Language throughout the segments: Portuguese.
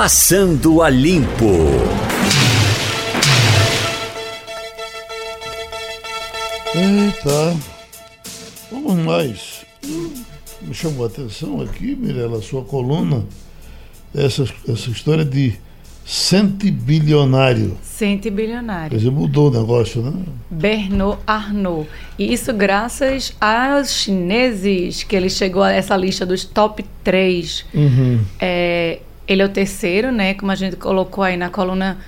Passando a Limpo. Eita, vamos mais. Me chamou a atenção aqui, Mirella, sua coluna, essa, essa história de centibilionário. Centibilionário. Quer dizer, mudou o negócio, né? Bernard Arnault. E isso graças aos chineses, que ele chegou a essa lista dos top 3. Uhum. É, ele é o terceiro, né? Como a gente colocou aí na coluna.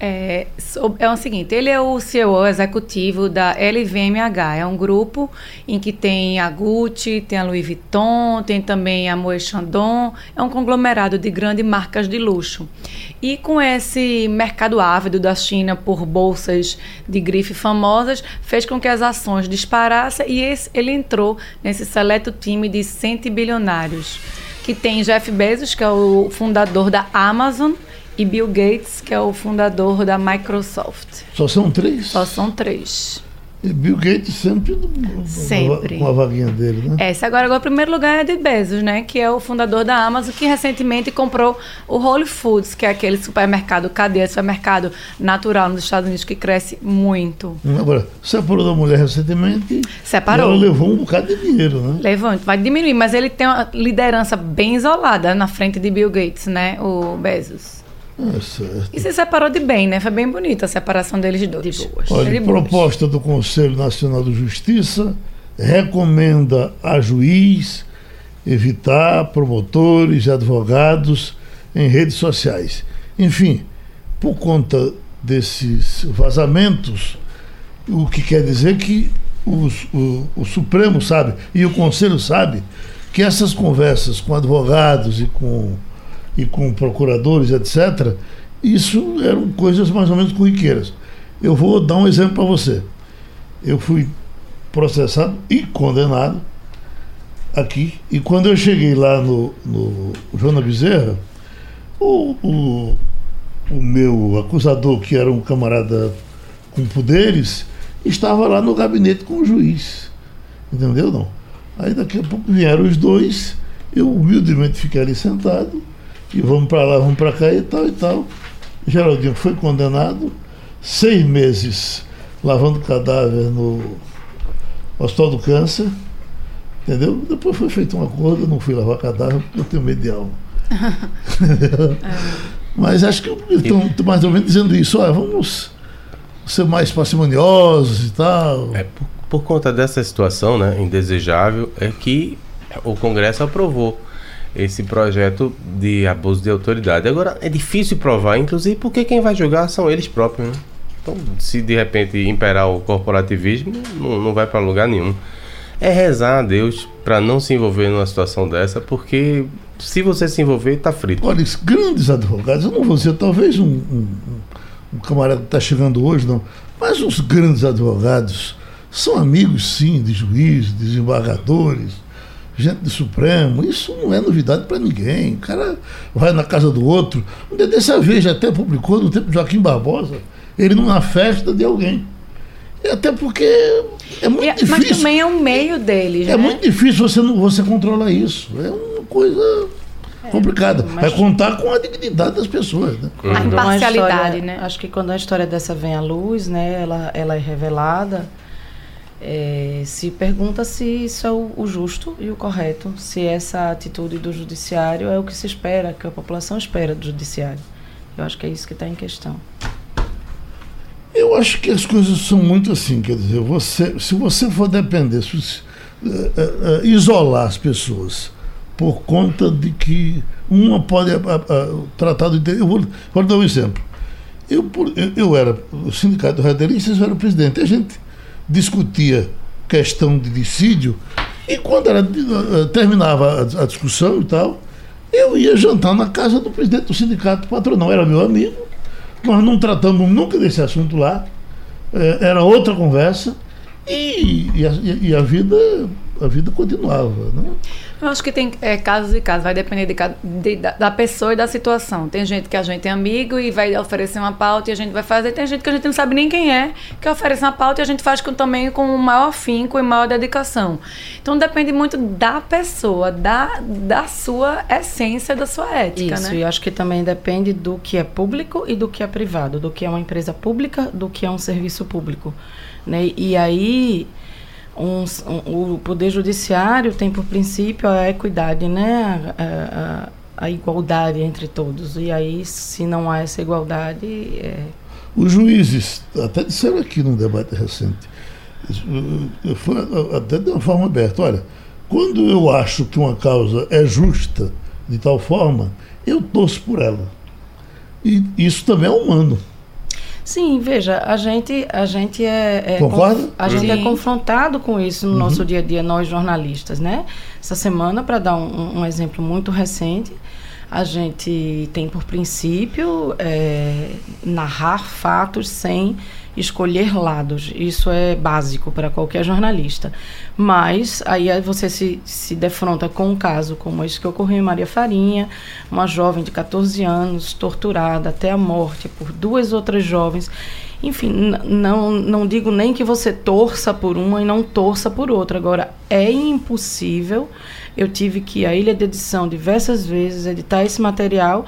É, é o seguinte, ele é o CEO executivo da LVMH, é um grupo em que tem a Gucci, tem a Louis Vuitton, tem também a Moët Chandon, é um conglomerado de grandes marcas de luxo. E com esse mercado ávido da China por bolsas de grife famosas, fez com que as ações disparassem e esse, ele entrou nesse seleto time de 100 bilionários que tem Jeff Bezos, que é o fundador da Amazon, e Bill Gates, que é o fundador da Microsoft. Só são três? Só são três. E Bill Gates sempre, sempre. com a vaguinha dele, né? Esse agora, agora o primeiro lugar é de Bezos, né? Que é o fundador da Amazon, que recentemente comprou o Whole Foods, que é aquele supermercado, cadeia de supermercado natural nos Estados Unidos que cresce muito. Agora, separou da mulher recentemente. Separou. ela levou um bocado de dinheiro, né? Levou, vai diminuir, mas ele tem uma liderança bem isolada na frente de Bill Gates, né? O Bezos. É certo. E se separou de bem, né? Foi bem bonita a separação deles dois. De boas. Olha, De boas. proposta do Conselho Nacional de Justiça recomenda a juiz evitar promotores e advogados em redes sociais. Enfim, por conta desses vazamentos, o que quer dizer que os- o, o Supremo sabe e o Conselho sabe que essas conversas com advogados e com, e com procuradores, etc., isso eram coisas mais ou menos corriqueiras. Eu vou dar um exemplo para você. Eu fui processado e condenado aqui. E quando eu cheguei lá no, no Joana Bezerra, o, o, o meu acusador, que era um camarada com poderes, estava lá no gabinete com o juiz. Entendeu? Não. Aí daqui a pouco vieram os dois, eu humildemente fiquei ali sentado, e vamos para lá, vamos para cá e tal e tal. Geraldinho foi condenado, seis meses lavando cadáver no Hospital do Câncer, entendeu? Depois foi feito um acordo, eu não fui lavar cadáver porque eu tenho medo de alma. Mas acho que estão mais ou menos dizendo isso, olha, vamos ser mais parcimoniosos e tal. É, por, por conta dessa situação né, indesejável, é que o Congresso aprovou esse projeto de abuso de autoridade. Agora, é difícil provar, inclusive porque quem vai julgar são eles próprios. Né? Então, se de repente imperar o corporativismo, não, não vai para lugar nenhum. É rezar a Deus para não se envolver numa situação dessa, porque se você se envolver, tá frito. Olha, grandes advogados, eu não vou dizer, talvez um, um, um camarada que está chegando hoje, não, mas os grandes advogados são amigos, sim, de juízes, desembargadores, gente do Supremo. Isso não é novidade para ninguém. O cara vai na casa do outro. Um dia dessa vez, até publicou no tempo de Joaquim Barbosa, ele numa festa de alguém. E até porque é muito E- difícil. mas também é um meio deles, É né? muito difícil você, não, você controlar isso. É uma coisa complicada. mas- Vai contar com a dignidade das pessoas. Né? A imparcialidade, história- né? Acho que quando a história dessa vem à luz, né, ela, ela é revelada, é, se pergunta se isso é o, o justo e o correto, se essa atitude do judiciário é o que se espera, que a população espera do judiciário. Eu acho que é isso que está em questão. Eu acho que as coisas são muito assim, quer dizer, você, se você for depender, se, eh, eh, isolar as pessoas por conta de que uma pode ah, tratar interesse. Eu vou, vou dar um exemplo. Eu, eu era o sindicato de radialistas, eu era o presidente. A gente discutia questão de dissídio e quando era, eh, terminava a, a discussão e tal, eu ia jantar na casa do presidente do sindicato patronal, era meu amigo. Nós não tratamos nunca desse assunto lá. Eh, Era outra conversa. E, e a, e a vida a vida continuava. Né? Eu acho que tem é, casos e casos, vai depender de, de, da, da, pessoa e da situação. Tem gente que a gente é amigo e vai oferecer uma pauta e a gente vai fazer. Tem gente que a gente não sabe nem quem é, que oferece uma pauta e a gente faz com, também com o maior afinco e maior dedicação. Então depende muito da pessoa, da, da sua essência, da sua ética. Isso, né? e acho que também depende do que é público e do que é privado, do que é uma empresa pública, do que é um serviço público. Né? E aí um, um, o Poder Judiciário tem por princípio a equidade, né? A, a, a, igualdade entre todos. E aí, se não há essa igualdade. É... Os juízes até disseram aqui num debate recente, até de uma forma aberta: olha, quando eu acho que uma causa é justa de tal forma, eu torço por ela. E isso também é humano. Sim, veja, a gente, a gente é, é Concorda? a gente é confrontado com isso no uhum. nosso dia a dia, nós jornalistas, né? Essa semana, para dar um, um, exemplo muito recente, a gente tem por princípio é, narrar fatos sem escolher lados. Isso é básico para qualquer jornalista. Mas aí você se, se defronta com um caso como esse que ocorreu em Maria Farinha, uma jovem de 14 anos torturada até a morte por duas outras jovens. Enfim, não, não digo nem que você torça por uma e não torça por outra. Agora, é impossível. Eu tive que ir à ilha de edição diversas vezes, editar esse material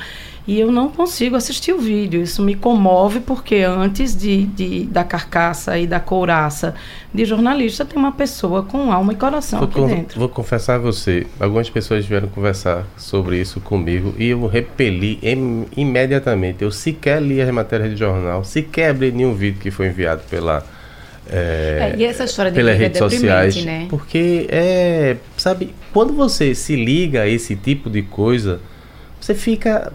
e eu não consigo assistir o vídeo. Isso me comove porque antes de, de da carcaça e da couraça de jornalista tem uma pessoa com alma e coração vou aqui dentro. Vou confessar a você, algumas pessoas vieram conversar sobre isso comigo e eu repeli im, imediatamente. Eu sequer li as matérias de jornal, sequer abri nenhum vídeo que foi enviado pela é, é, e essa história de pelas redes é sociais, né? porque é, sabe, quando você se liga a esse tipo de coisa, você fica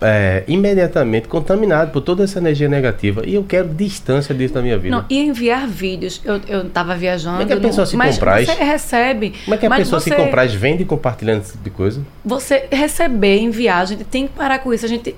é, imediatamente contaminado por toda essa energia negativa. E eu quero distância disso da minha vida. Não, e enviar vídeos. Eu estava viajando. Como é que a pessoa no, se compraz? Você recebe. Como é que a pessoa você, se compraz, vende compartilhando esse tipo de coisa? Você receber em viagem, tem que parar com isso. A gente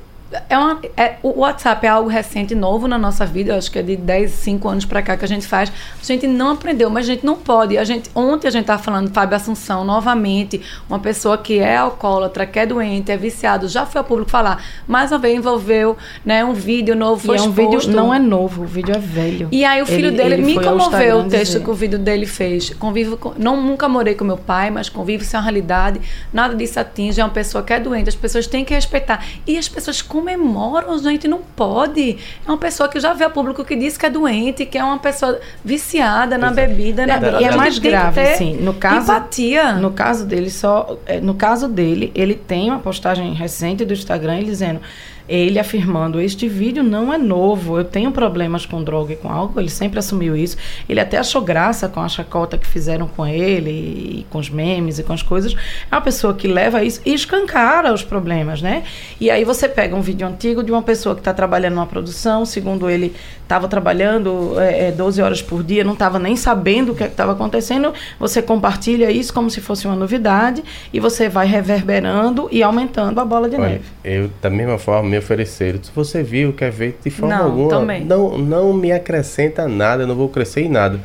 é uma, é, o WhatsApp é algo recente, novo na nossa vida. Eu acho que é de 10, 5 anos para cá que a gente faz. A gente não aprendeu, mas a gente não pode. A gente, ontem a gente estava falando Fábio Assunção, novamente, uma pessoa que é alcoólatra, que é doente, é viciado, já foi ao público falar. Mais uma vez envolveu né, um vídeo novo, foi e é um vídeo não é novo, o vídeo é velho. E aí o filho ele, dele ele me comoveu o texto dizer. que o vídeo dele fez. Convivo com, não nunca morei com meu pai, mas convivo sem é uma realidade. Nada disso atinge, é uma pessoa que é doente. As pessoas têm que respeitar. E as pessoas comemoram, gente, não pode. É uma pessoa que já vê o público que diz que é doente, que é uma pessoa viciada na Exato. bebida, na droga. E é mais grave, assim, no caso, empatia. No caso dele, só, é, no caso dele, ele tem uma postagem recente do Instagram dizendo ele afirmando: Este vídeo não é novo, eu tenho problemas com droga e com álcool. Ele sempre assumiu isso. Ele até achou graça com a chacota que fizeram com ele, e com os memes e com as coisas. É uma pessoa que leva isso e escancara os problemas, né? E aí você pega um vídeo antigo de uma pessoa que está trabalhando numa produção, segundo ele, estava trabalhando é, 12 é, horas por dia, não estava nem sabendo o que é estava acontecendo. Você compartilha isso como se fosse uma novidade e você vai reverberando e aumentando a bola de Olha, neve. Eu, da mesma forma, ofereceram. Se você viu, quer ver, de forma não, alguma, também. não, não me acrescenta nada, eu não vou crescer em nada.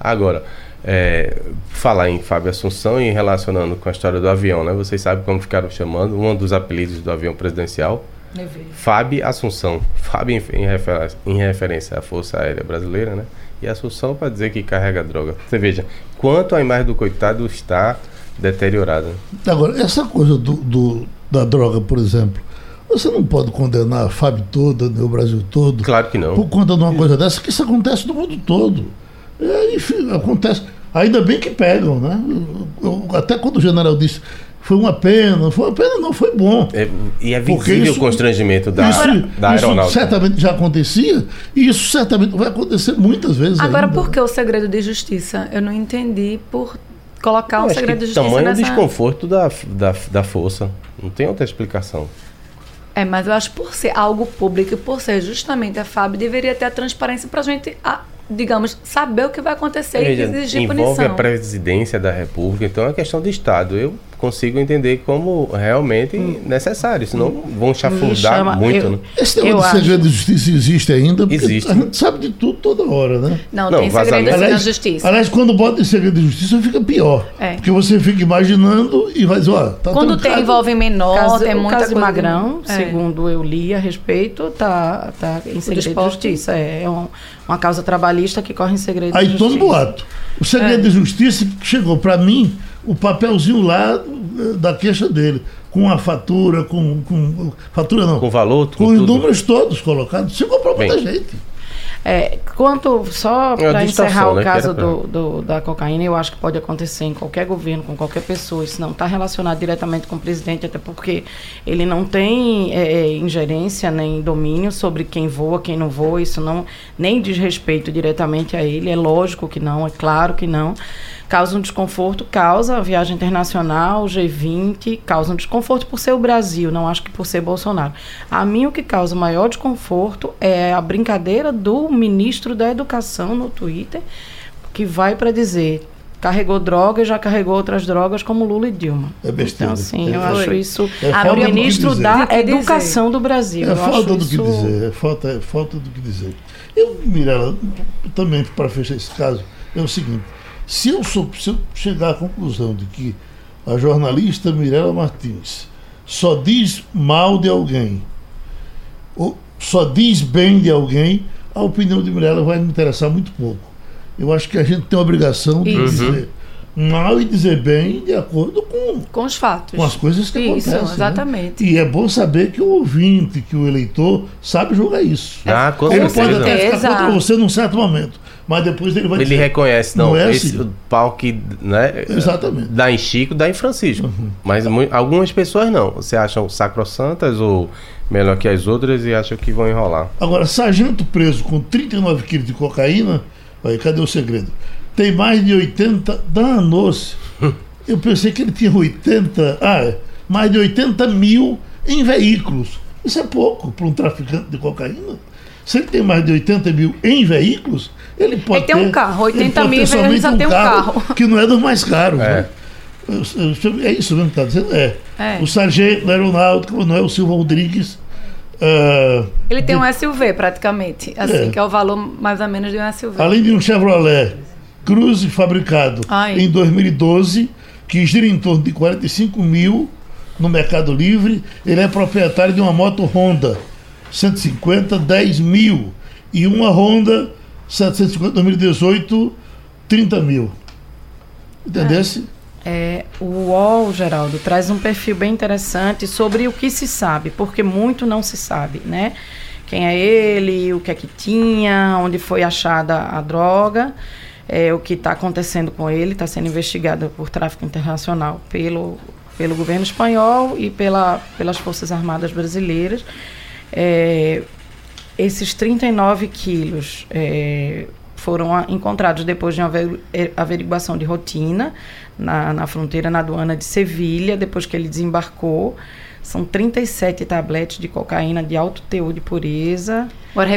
Agora, é, falar em Fábio Assunção e relacionando com a história do avião, né? Vocês sabem como ficaram chamando, um dos apelidos do avião presidencial. Fábio Assunção. Fábio em, em, referência, em referência à Força Aérea Brasileira, né? E Assunção para dizer que carrega droga. Você veja, quanto a imagem do coitado está deteriorada. Agora, essa coisa do, do da droga, por exemplo, você não pode condenar a FAB toda, né, o Brasil todo. Claro que não. Por conta de uma coisa dessa, que isso acontece no mundo todo. É, enfim, acontece. Ainda bem que pegam, né? Eu, até quando o general disse foi uma pena, foi uma pena, não, foi bom. É, e é visível isso, o constrangimento da, isso, da aeronáutica. Isso certamente já acontecia e isso certamente vai acontecer muitas vezes. Agora, ainda. por que o segredo de justiça? Eu não entendi por colocar um segredo de justiça. Tamanho nessa... desconforto da, da, da força. Não tem outra explicação. É, mas eu acho que por ser algo público e por ser justamente a FAB, deveria ter a transparência para a gente, digamos, saber o que vai acontecer Veja, e exigir envolve punição. Envolve a presidência da República, então é questão de Estado. Eu consigo entender como realmente necessário, senão vão chafurdar chama- muito, eu- né? Esse negócio de acho- segredo de justiça existe ainda, porque Existe. a gente sabe de tudo toda hora, né? Não, Não, tem segredo vazamento- na Aliás, justiça. aliás, quando bota em segredo de justiça fica pior. É. Porque você fica imaginando e vai dizer, ó, tá Quando tem trancado. envolve menor, caso, tem o muita caso coisa. Magrão, É. segundo eu li a respeito, tá, tá em segredo de justiça. É, é um- uma causa trabalhista que corre em segredo Aí de todo justiça. boato. O segredo É. de justiça chegou para mim o papelzinho lá da queixa dele, com a fatura, com. com fatura não. Com valor, com com os tudo. números todos colocados. Chegou para muita gente. É, quanto, só É para encerrar o né, caso pra- do, do- da cocaína, eu acho que pode acontecer em qualquer governo, com qualquer pessoa. Isso não está relacionado diretamente com o presidente, até porque ele não tem é, é, ingerência nem domínio sobre quem voa, quem não voa. Isso não nem diz respeito diretamente a ele. É lógico que não, é claro que não. Causa um desconforto, causa a viagem internacional, G20, causa um desconforto por ser o Brasil, não acho que por ser Bolsonaro. A mim o que causa maior desconforto é a brincadeira do ministro da Educação no Twitter, que vai para dizer carregou droga e já carregou outras drogas como Lula e Dilma. É besteira. Então, assim, eu É. acho isso. É É, o ministro da. Educação do Brasil. É eu falta do que dizer, é falta, é falta do que dizer. Eu, Mirella, também para fechar esse caso, é o seguinte: se eu, sou, se eu chegar à conclusão de que a jornalista Mirella Martins só diz mal de alguém, ou só diz bem de alguém, a opinião de Mirella vai me interessar muito pouco. Eu acho que a gente tem a obrigação de Isso. dizer mal e dizer bem de acordo com Com os fatos. com as coisas que Isso, acontecem. né? exatamente. E é bom saber que o ouvinte, que o eleitor, sabe julgar isso. Ah, com ele pode certeza. até ficar contra você num certo momento, mas depois ele vai Ele dizer, reconhece, não, Não é esse assim. pau que né, Exatamente. Uhum. dá em Chico, dá em Francisco. Mas mu- algumas pessoas não. Você acham sacrossantas ou melhor que as outras e acham que vão enrolar. Agora, sargento preso com 39 quilos de cocaína, aí, cadê o segredo? Tem mais de 80, danou-se. Eu pensei que ele tinha 80, ah, é, mais de 80 mil em veículos. Isso é pouco para um traficante de cocaína. Se ele tem mais de 80 mil em veículos, ele pode tem um ter- carro, ele 80 pode mil, ter ele somente só tem um carro. Que não é dos mais caros. É. né? É isso mesmo que está dizendo? É. É. O sargento da aeronáutica, Manuel Silva Rodrigues. ah, Ele tem um SUV praticamente, assim, É. que é o valor mais ou menos de um SUV. além de um Chevrolet Cruze fabricado Ai. em 2012, que gira em torno de 45 mil no Mercado Livre, ele é proprietário de uma moto Honda 150, 10 mil. E uma Honda 750 2018, 30 mil. Entendesse? É, o UOL, Geraldo, traz um perfil bem interessante sobre o que se sabe, porque muito não se sabe, né? Quem é ele, o que é que tinha, onde foi achada a droga, é, o que está acontecendo com ele, está sendo investigado por tráfico internacional pelo, pelo governo espanhol e pela, pelas Forças Armadas Brasileiras. É, esses 39 quilos é, foram a- encontrados depois de uma eh, averiguação de rotina na, na fronteira, na aduana de Sevilha, depois que ele desembarcou. São 37 tabletes de cocaína de alto teor de pureza. Agora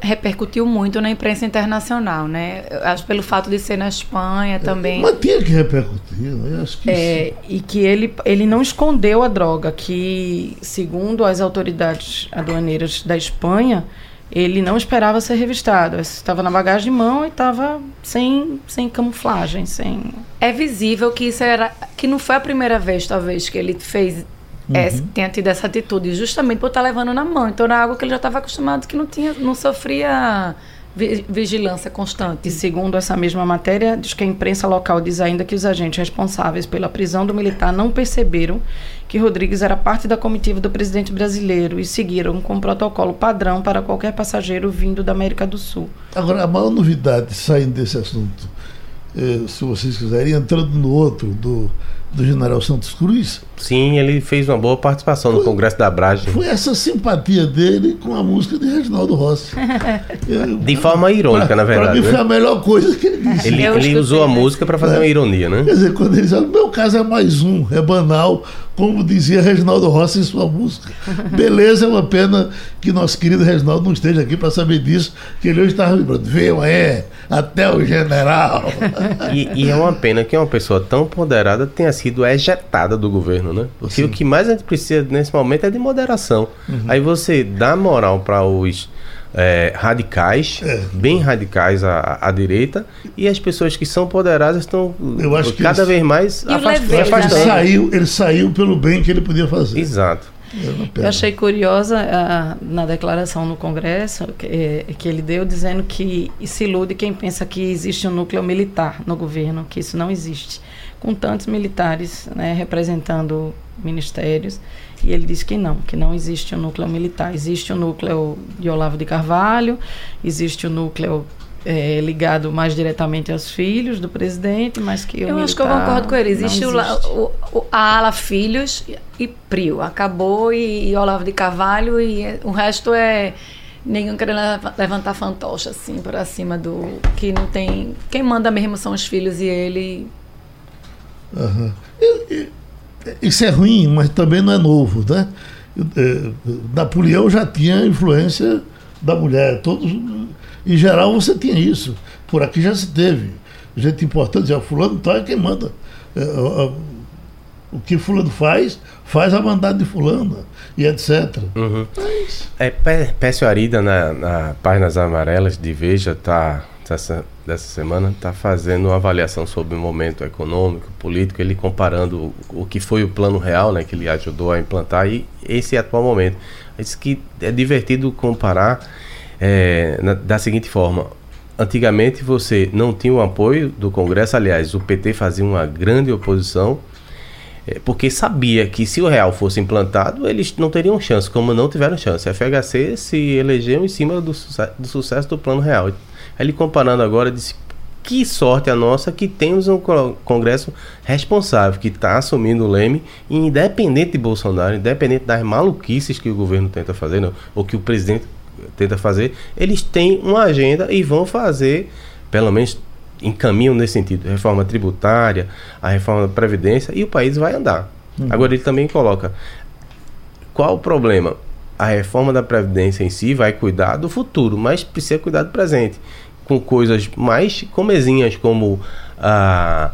repercutiu muito na imprensa internacional, né? Eu acho pelo fato de ser na Espanha também. Mas tinha que repercutir, né? Eu acho que É, e que ele, ele não escondeu a droga, que, segundo as autoridades aduaneiras da Espanha, ele não esperava ser revistado. Estava na bagagem de mão e estava sem, sem camuflagem, sem. É visível que isso era que não foi a primeira vez, talvez, que ele fez essa- tenha tido essa atitude, justamente por estar levando na mão. Então era algo que ele já estava acostumado, que não tinha, não sofria vi- vigilância E constante. segundo essa mesma matéria, diz que a imprensa local diz ainda que os agentes responsáveis pela prisão do militar não perceberam que Rodrigues era parte da comitiva do presidente brasileiro e seguiram com o protocolo padrão para qualquer passageiro vindo da América do Sul. Agora, a maior novidade saindo desse assunto, eh, se vocês quiserem, entrando no outro, do, do general Santos Cruz, Sim, ele fez uma boa participação no Congresso da Bragem. foi essa simpatia dele com a música de Reginaldo Rossi. Eu- De forma irônica, pra- na verdade. Pra mim foi né? a melhor coisa que ele disse. Ele, ele usou a né? música para fazer uma ironia, né? Quer dizer, quando ele diz, no meu caso é mais um, é banal, como dizia Reginaldo Rossi em sua música. Beleza, é uma pena que nosso querido Reginaldo não esteja aqui para saber disso, que ele hoje estava lembrando. Veio é, até o general. E, e, é uma pena que uma pessoa tão ponderada tenha sido ejetada do governo, né? Porque Sim. o que mais a gente precisa nesse momento é de moderação. Uhum. Aí você dá moral para os é, radicais, é. bem radicais à, à, direita, e as pessoas que são poderosas estão cada vez mais afastando. Ele saiu, ele saiu pelo bem que ele podia fazer. Exato. Eu achei curiosa a, na declaração no Congresso que, é, que, ele deu, dizendo que se ilude quem pensa que existe um núcleo militar no governo, que isso não existe. Com tantos militares né, representando ministérios, e ele disse que não, que não existe um núcleo militar. Existe o um núcleo de Olavo de Carvalho, existe o um núcleo é, ligado mais diretamente aos filhos do presidente, mas que eu acho que eu concordo com ele. Existe, existe. O, o, a ala filhos e Prio, acabou e, e Olavo de Carvalho e é, o resto é ninguém querendo levantar fantoche assim para cima do que não tem quem manda mesmo são os filhos e ele. Uhum. Isso é ruim, mas também não é novo, né? É, Napoleão já tinha influência da mulher. Todos, em geral, você tinha isso. Por aqui já se teve. Gente importante, já fulano tal é quem manda. É, o que fulano faz, faz a mandada de fulano e etc. Uhum. É, Pécio Arida, na, na Páginas Amarelas de Veja, está dessa, dessa semana está fazendo uma avaliação sobre o momento econômico, político, ele comparando o, que foi o plano real, né, que ele ajudou a implantar, e esse atual momento. Diz que é divertido comparar é, na, da seguinte forma: antigamente você não tinha o apoio do Congresso, aliás, o PT fazia uma grande oposição. É, porque sabia que se o real fosse implantado, eles não teriam chance, como não tiveram chance. A FHC se elegeu em cima do, do sucesso do plano real. Ele comparando agora, disse: que sorte a nossa que temos um Congresso responsável, que está assumindo o leme, independente de Bolsonaro, independente das maluquices que o governo tenta fazer, não, ou que o presidente tenta fazer, eles têm uma agenda e vão fazer, pelo menos encaminham nesse sentido, reforma tributária, a reforma da Previdência, e o país vai andar. Uhum. Agora ele também coloca. Qual o problema? A reforma da Previdência em si vai cuidar do futuro, mas precisa cuidar do presente com coisas mais comezinhas como a,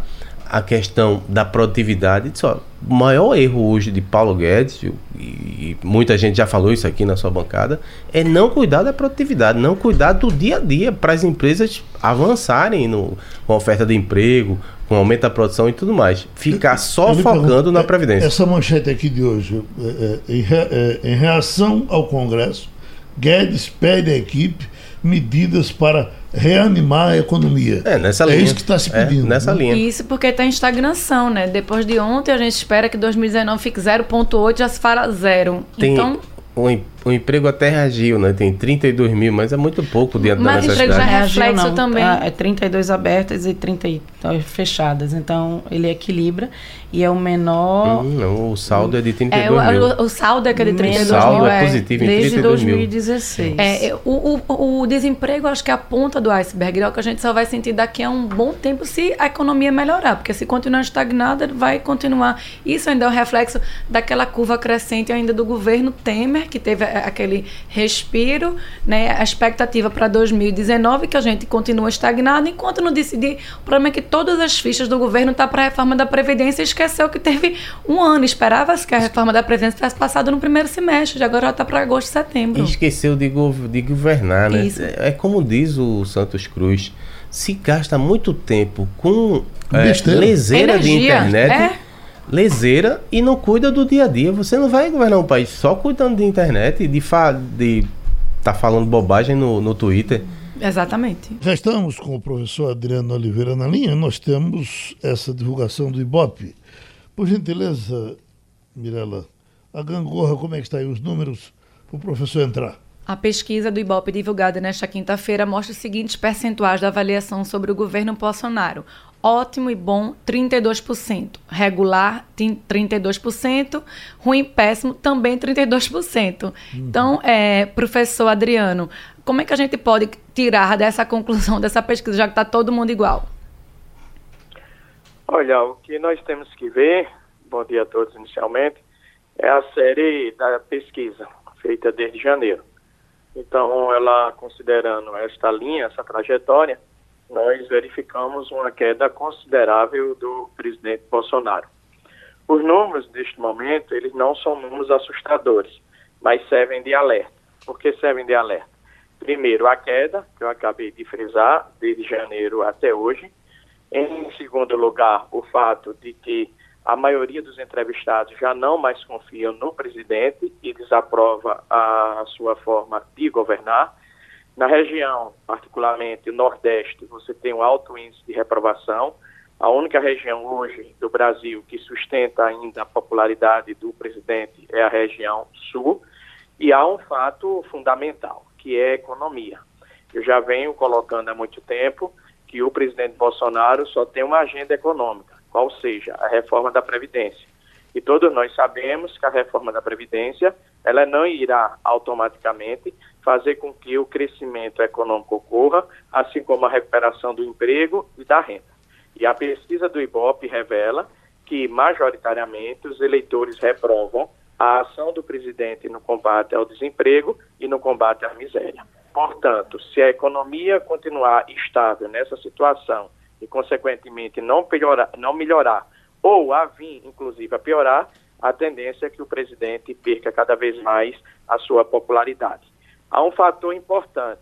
a questão da produtividade. Só, o maior erro hoje de Paulo Guedes, e, muita gente já falou isso aqui na sua bancada, é não cuidar da produtividade, não cuidar do dia a dia para as empresas avançarem no, com a oferta de emprego, com aumento da produção e tudo mais. Ficar só focando pergunto, na Previdência. Essa manchete aqui de hoje, é, é, é, em reação ao Congresso, Guedes pede à equipe medidas para reanimar a economia. É, nessa é linha. É isso que está se pedindo. É, nessa né? linha. Isso porque está em estagnação, né? Depois de ontem, a gente espera que 2019 fique 0,8, já se fala zero. Tem, então o, o emprego até reagiu, né? Tem 32 mil, mas é muito pouco dentro mas da necessidade. Mas emprego já é reflexo também. É 32 abertas e 30 fechadas. Então, ele equilibra e é o menor... Hum, não, o saldo é de 32 é, mil. O, o saldo é que é de 32 mil. O saldo é, é positivo em Desde 32 2016. Mil. É, o, o, o desemprego, acho que é a ponta do iceberg. É o que a gente só vai sentir daqui a um bom tempo se a economia melhorar. Porque se continuar estagnada, vai continuar. Isso ainda é o reflexo daquela curva crescente ainda do governo Temer, que teve aquele respiro, né, a expectativa para 2019 que a gente continua estagnado, enquanto não decidir, o problema é que todas as fichas do governo estão tá para a reforma da Previdência e esqueceu que teve um ano, esperava-se que a reforma da Previdência tivesse passado no primeiro semestre, de agora está para agosto, setembro. E esqueceu de, go de governar, né? É, é como diz o Santos Cruz, se gasta muito tempo com é, leseira Energia, de internet... É? Leseira e não cuida do dia a dia. Você não vai governar um país só cuidando de internet e de estar de tá falando bobagem no, no Twitter. Exatamente. Já estamos com o professor Adriano Oliveira na linha. Nós temos essa divulgação do Ibope. Por gentileza, Mirela, a gangorra, como é que está aí os números para o professor entrar? A pesquisa do Ibope divulgada nesta quinta-feira mostra os seguintes percentuais da avaliação sobre o governo Bolsonaro. Ótimo e bom, 32%. Regular, 32%. Ruim, péssimo, também 32%. Uhum. Então, é, professor Adriano, como é que a gente pode tirar dessa conclusão dessa pesquisa, já que está todo mundo igual? Olha, o que nós temos que ver bom dia a todos inicialmente, é a série da pesquisa, feita desde janeiro. Então, ela, considerando esta linha, essa trajetória, nós verificamos uma queda considerável do presidente Bolsonaro. Os números deste momento, eles não são números assustadores, mas servem de alerta. Por que servem de alerta? Primeiro, a queda, que eu acabei de frisar, desde janeiro até hoje. Em segundo lugar, o fato de que a maioria dos entrevistados já não mais confiam no presidente e desaprova a sua forma de governar. Na região, particularmente o Nordeste, você tem um alto índice de reprovação. A única região hoje do Brasil que sustenta ainda a popularidade do presidente é a região Sul. E há um fato fundamental, que é a economia. Eu já venho colocando há muito tempo que o presidente Bolsonaro só tem uma agenda econômica, qual seja a reforma da Previdência. E todos nós sabemos que a reforma da Previdência ela não irá automaticamente fazer com que o crescimento econômico ocorra, assim como a recuperação do emprego e da renda. E a pesquisa do IBOP revela que, majoritariamente, os eleitores reprovam a ação do presidente no combate ao desemprego e no combate à miséria. Portanto, se a economia continuar estável nessa situação e, consequentemente, não, melhorar, não melhorar ou a vir, inclusive, a piorar, a tendência é que o presidente perca cada vez mais a sua popularidade. Há um fator importante,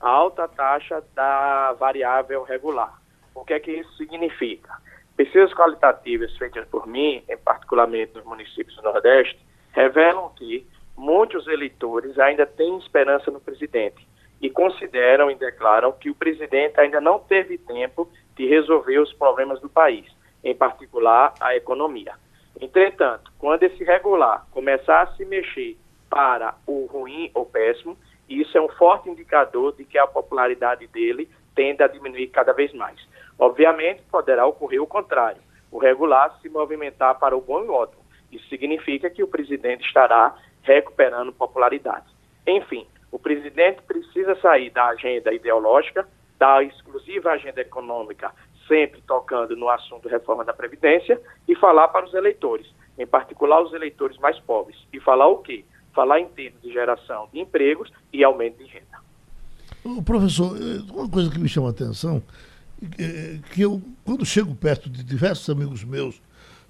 a alta taxa da variável regular. O que é que isso significa? Pesquisas qualitativas feitas por mim, em particularmente nos municípios do Nordeste, revelam que muitos eleitores ainda têm esperança no presidente e consideram e declaram que o presidente ainda não teve tempo de resolver os problemas do país, em particular a economia. Entretanto, quando esse regular começar a se mexer para o ruim ou péssimo, isso é um forte indicador de que a popularidade dele tende a diminuir cada vez mais. Obviamente, poderá ocorrer o contrário, o regular se movimentar para o bom e ótimo. Isso significa que o presidente estará recuperando popularidade. Enfim, o presidente precisa sair da agenda ideológica, da exclusiva agenda econômica, sempre tocando no assunto reforma da Previdência, e falar para os eleitores, em particular os eleitores mais pobres. E falar o quê? Falar em termos de geração de empregos e aumento de renda. Professor, eh, uma coisa que me chama a atenção, é que eu, quando chego perto de diversos amigos meus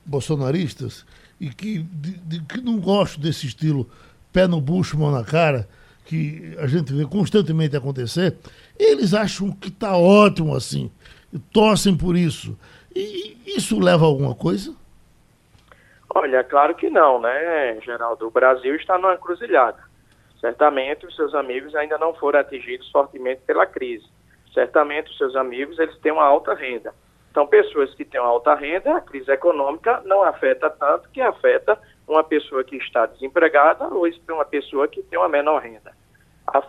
bolsonaristas, e que, de, de, que não gosto desse estilo pé no bucho, mão na cara, que a gente vê constantemente acontecer, eles acham que está ótimo assim, torcem por isso. E isso leva a alguma coisa? Olha, claro que não, né, Geraldo? O Brasil está numa encruzilhada. Certamente os seus amigos ainda não foram atingidos fortemente pela crise. Certamente os seus amigos eles têm uma alta renda. Então, pessoas que têm uma alta renda, a crise econômica não afeta tanto que afeta uma pessoa que está desempregada ou uma pessoa que tem uma menor renda.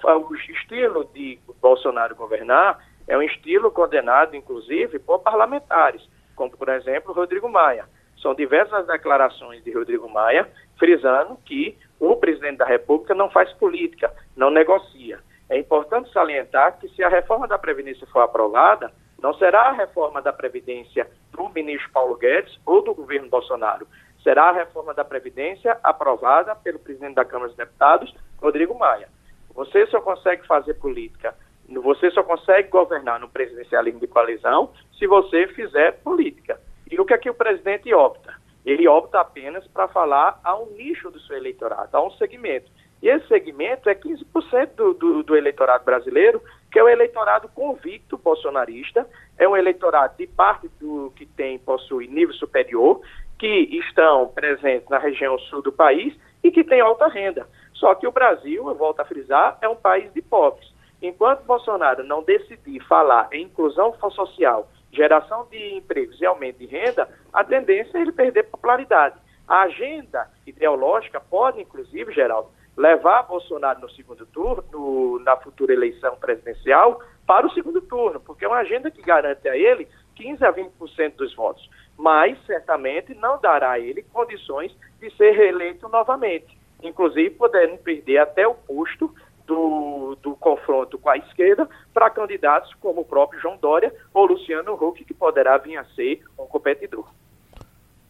O estilo de Bolsonaro governar é um estilo condenado, inclusive, por parlamentares, como, por exemplo, Rodrigo Maia são diversas declarações de Rodrigo Maia frisando que o presidente da República não faz política, não negocia. É importante salientar que se a reforma da Previdência for aprovada, não será a reforma da Previdência do ministro Paulo Guedes ou do governo Bolsonaro. Será a reforma da Previdência aprovada pelo presidente da Câmara dos Deputados, Rodrigo Maia. Você só consegue fazer política, você só consegue governar no presidencialismo de coalizão se você fizer política. E o que é que o presidente opta? Ele opta apenas para falar a um nicho do seu eleitorado, a um segmento. E esse segmento é 15% do, do, do, eleitorado brasileiro, que é o eleitorado convicto bolsonarista, é um eleitorado de parte do que tem, possui nível superior, que estão presentes na região sul do país e que tem alta renda. Só que o Brasil, eu volto a frisar, é um país de pobres. Enquanto Bolsonaro não decidir falar em inclusão social geração de empregos e aumento de renda, a tendência é ele perder popularidade. A agenda ideológica pode, inclusive, Geraldo, levar Bolsonaro no segundo turno, no, na futura eleição presidencial, para o segundo turno, porque é uma agenda que garante a ele 15 a 20% dos votos, mas certamente não dará a ele condições de ser reeleito novamente, inclusive podendo perder até o posto do, do confronto com a esquerda para candidatos como o próprio João Dória ou Luciano Huck, que poderá vir a ser um competidor.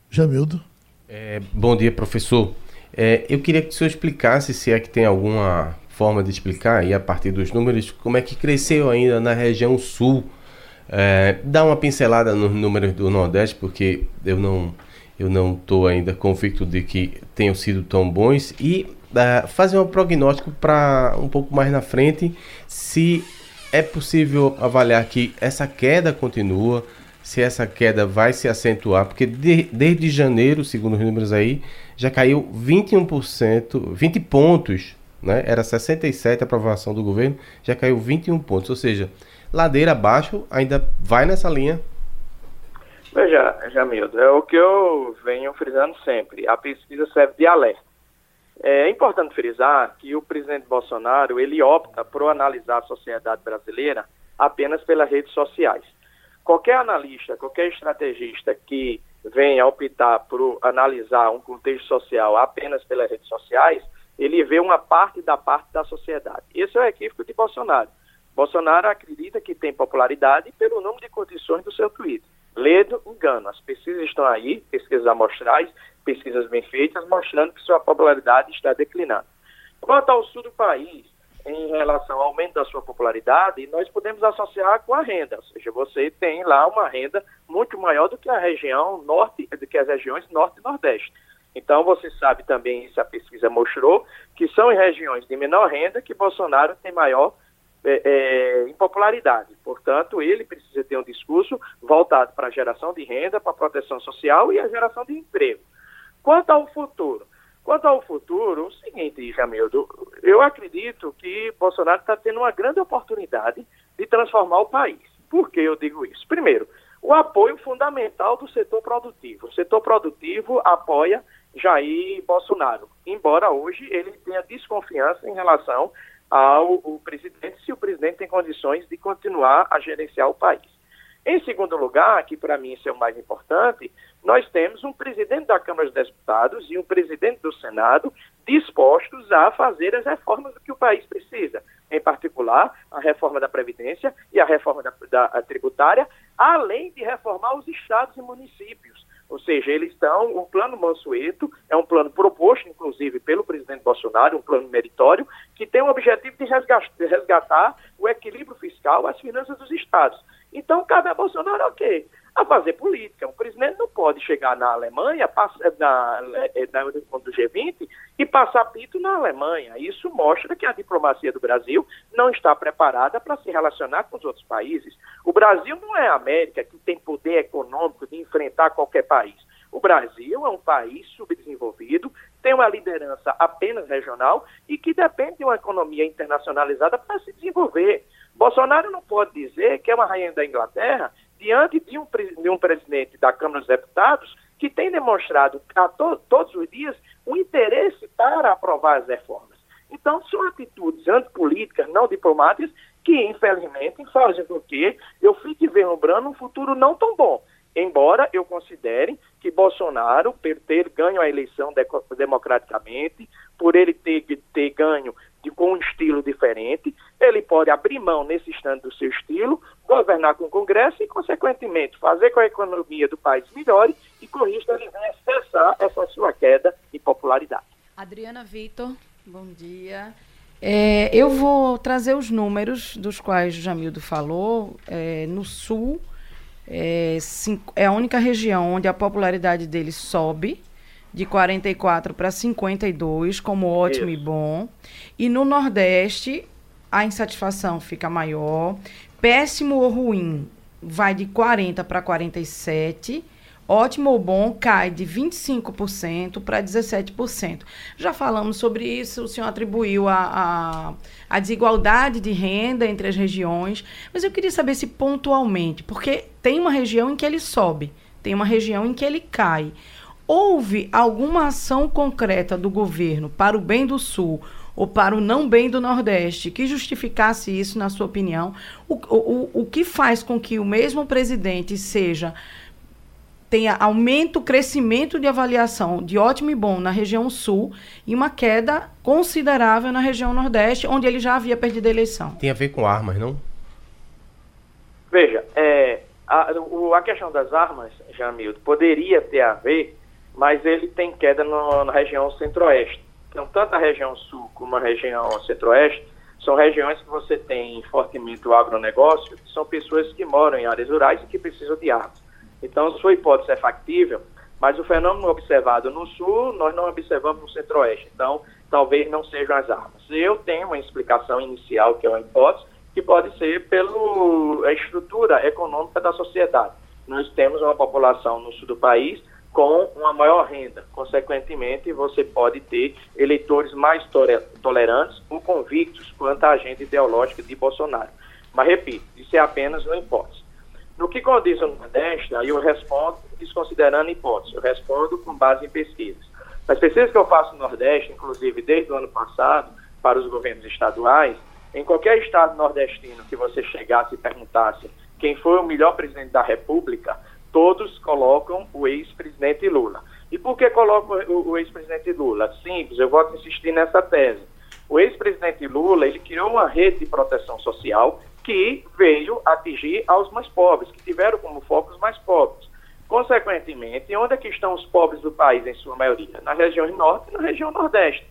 Jamildo. É, bom dia, professor. É, eu queria que o senhor explicasse se é que tem alguma forma de explicar, e a partir dos números, como é que cresceu ainda na região sul. É, dá uma pincelada nos números do Nordeste, porque eu não eu não estou ainda convicto de que tenham sido tão bons e uh, fazer um prognóstico para um pouco mais na frente se é possível avaliar que essa queda continua, se essa queda vai se acentuar, porque de, desde janeiro, segundo os números aí, já caiu 21%, 20 pontos né? Era 67 a aprovação do governo, já caiu 21 pontos, ou seja, ladeira abaixo ainda vai nessa linha. Veja, Jamildo, é o que eu venho frisando sempre. A pesquisa serve de alerta. É importante frisar que o presidente Bolsonaro ele opta por analisar a sociedade brasileira apenas pelas redes sociais. Qualquer analista, qualquer estrategista que venha optar por analisar um contexto social apenas pelas redes sociais, ele vê uma parte da parte da sociedade. Esse é o equívoco de Bolsonaro. Bolsonaro acredita que tem popularidade pelo número de condições do seu tweet. Ledo, engano. As pesquisas estão aí, pesquisas amostrais, pesquisas bem feitas, mostrando que sua popularidade está declinando. Quanto ao sul do país, em relação ao aumento da sua popularidade, nós podemos associar com a renda, ou seja, você tem lá uma renda muito maior do que a região norte, do que as regiões norte e nordeste. Então, você sabe também, isso a pesquisa mostrou, que são em regiões de menor renda que Bolsonaro tem maior é, é, impopularidade. Portanto, ele precisa ter um discurso voltado para a geração de renda, para a proteção social e a geração de emprego. Quanto ao futuro, quanto ao futuro, o seguinte, Jamildo, eu acredito que Bolsonaro está tendo uma grande oportunidade de transformar o país. Por que eu digo isso? Primeiro, o apoio fundamental do setor produtivo. O setor produtivo apoia Jair Bolsonaro, embora hoje ele tenha desconfiança em relação ao presidente, se o presidente tem condições de continuar a gerenciar o país. Em segundo lugar, que para mim isso é o mais importante, nós temos um presidente da Câmara dos Deputados e um presidente do Senado dispostos a fazer as reformas que o país precisa, em particular a reforma da Previdência e a reforma da, da tributária, além de reformar os estados e municípios. Ou seja, eles estão, o plano Mansueto é um plano proposto, inclusive, pelo presidente Bolsonaro, um plano meritório, que tem o objetivo de resgatar o equilíbrio fiscal, as finanças dos estados. Então, cabe a Bolsonaro o quê? A fazer política. O presidente não pode chegar na Alemanha, na, na, do G20, e passar pito na Alemanha. Isso mostra que a diplomacia do Brasil não está preparada para se relacionar com os outros países. O Brasil não é a América que tem poder econômico de enfrentar qualquer país. O Brasil é um país subdesenvolvido, tem uma liderança apenas regional e que depende de uma economia internacionalizada para se desenvolver. Bolsonaro não pode dizer que é uma rainha da Inglaterra diante de um, de um presidente da Câmara dos Deputados que tem demonstrado a to todos os dias o interesse para aprovar as reformas. Então, são atitudes antipolíticas, não diplomáticas, que, infelizmente, fazem com que eu fique vislumbrando um futuro não tão bom. Embora eu considere que Bolsonaro, por ter ganho a eleição de democraticamente, por ele ter, ter ganho de, com um estilo diferente, ele pode abrir mão nesse instante do seu estilo, governar com o Congresso e, consequentemente, fazer com que a economia do país melhore e, com isso, ele venha cessar essa sua queda de popularidade. Adriana Vitor, bom dia. É, eu vou trazer os números dos quais o Jamildo falou. É, no Sul, é, cinco, é a única região onde a popularidade dele sobe de 44 para 52, como ótimo Isso. e bom. E no Nordeste, a insatisfação fica maior. Péssimo ou ruim vai de 40 para 47. Ótimo ou bom cai de 25% para 17%. Já falamos sobre isso, o senhor atribuiu a, a, a, desigualdade de renda entre as regiões, mas eu queria saber se pontualmente, porque tem uma região em que ele sobe, tem uma região em que ele cai. Houve alguma ação concreta do governo para o bem do Sul ou para o não bem do Nordeste que justificasse isso, na sua opinião? O, o, o que faz com que o mesmo presidente seja tenha aumento, crescimento de avaliação de ótimo e bom na região sul e uma queda considerável na região nordeste, onde ele já havia perdido a eleição. Tem a ver com armas, não? Veja, é, a, a questão das armas, Jamildo, poderia ter a ver mas ele tem queda no, na região centro-oeste. Então, tanto a região sul como a região centro-oeste são regiões que você tem fortemente o agronegócio, que são pessoas que moram em áreas rurais e que precisam de armas. Então, sua hipótese é factível, mas o fenômeno observado no sul, nós não observamos no centro-oeste. Então, talvez não sejam as armas. Eu tenho uma explicação inicial, que é uma hipótese, que pode ser pela estrutura econômica da sociedade. Nós temos uma população no sul do país com uma maior renda. Consequentemente, você pode ter eleitores mais tolerantes ou convictos quanto à agenda ideológica de Bolsonaro. Mas, repito, isso é apenas uma hipótese. No que condiz ao Nordeste, aí eu respondo desconsiderando hipótese, eu respondo com base em pesquisas. As pesquisas que eu faço no Nordeste, inclusive desde o ano passado, para os governos estaduais, em qualquer estado nordestino que você chegasse e perguntasse quem foi o melhor presidente da República, todos colocam o ex-presidente Lula. E por que colocam o, o ex-presidente Lula? Simples, eu vou insistir nessa tese. O ex-presidente Lula, ele criou uma rede de proteção social que veio atingir aos mais pobres, que tiveram como foco os mais pobres. Consequentemente, onde é que estão os pobres do país, em sua maioria? Na região norte e na região nordeste.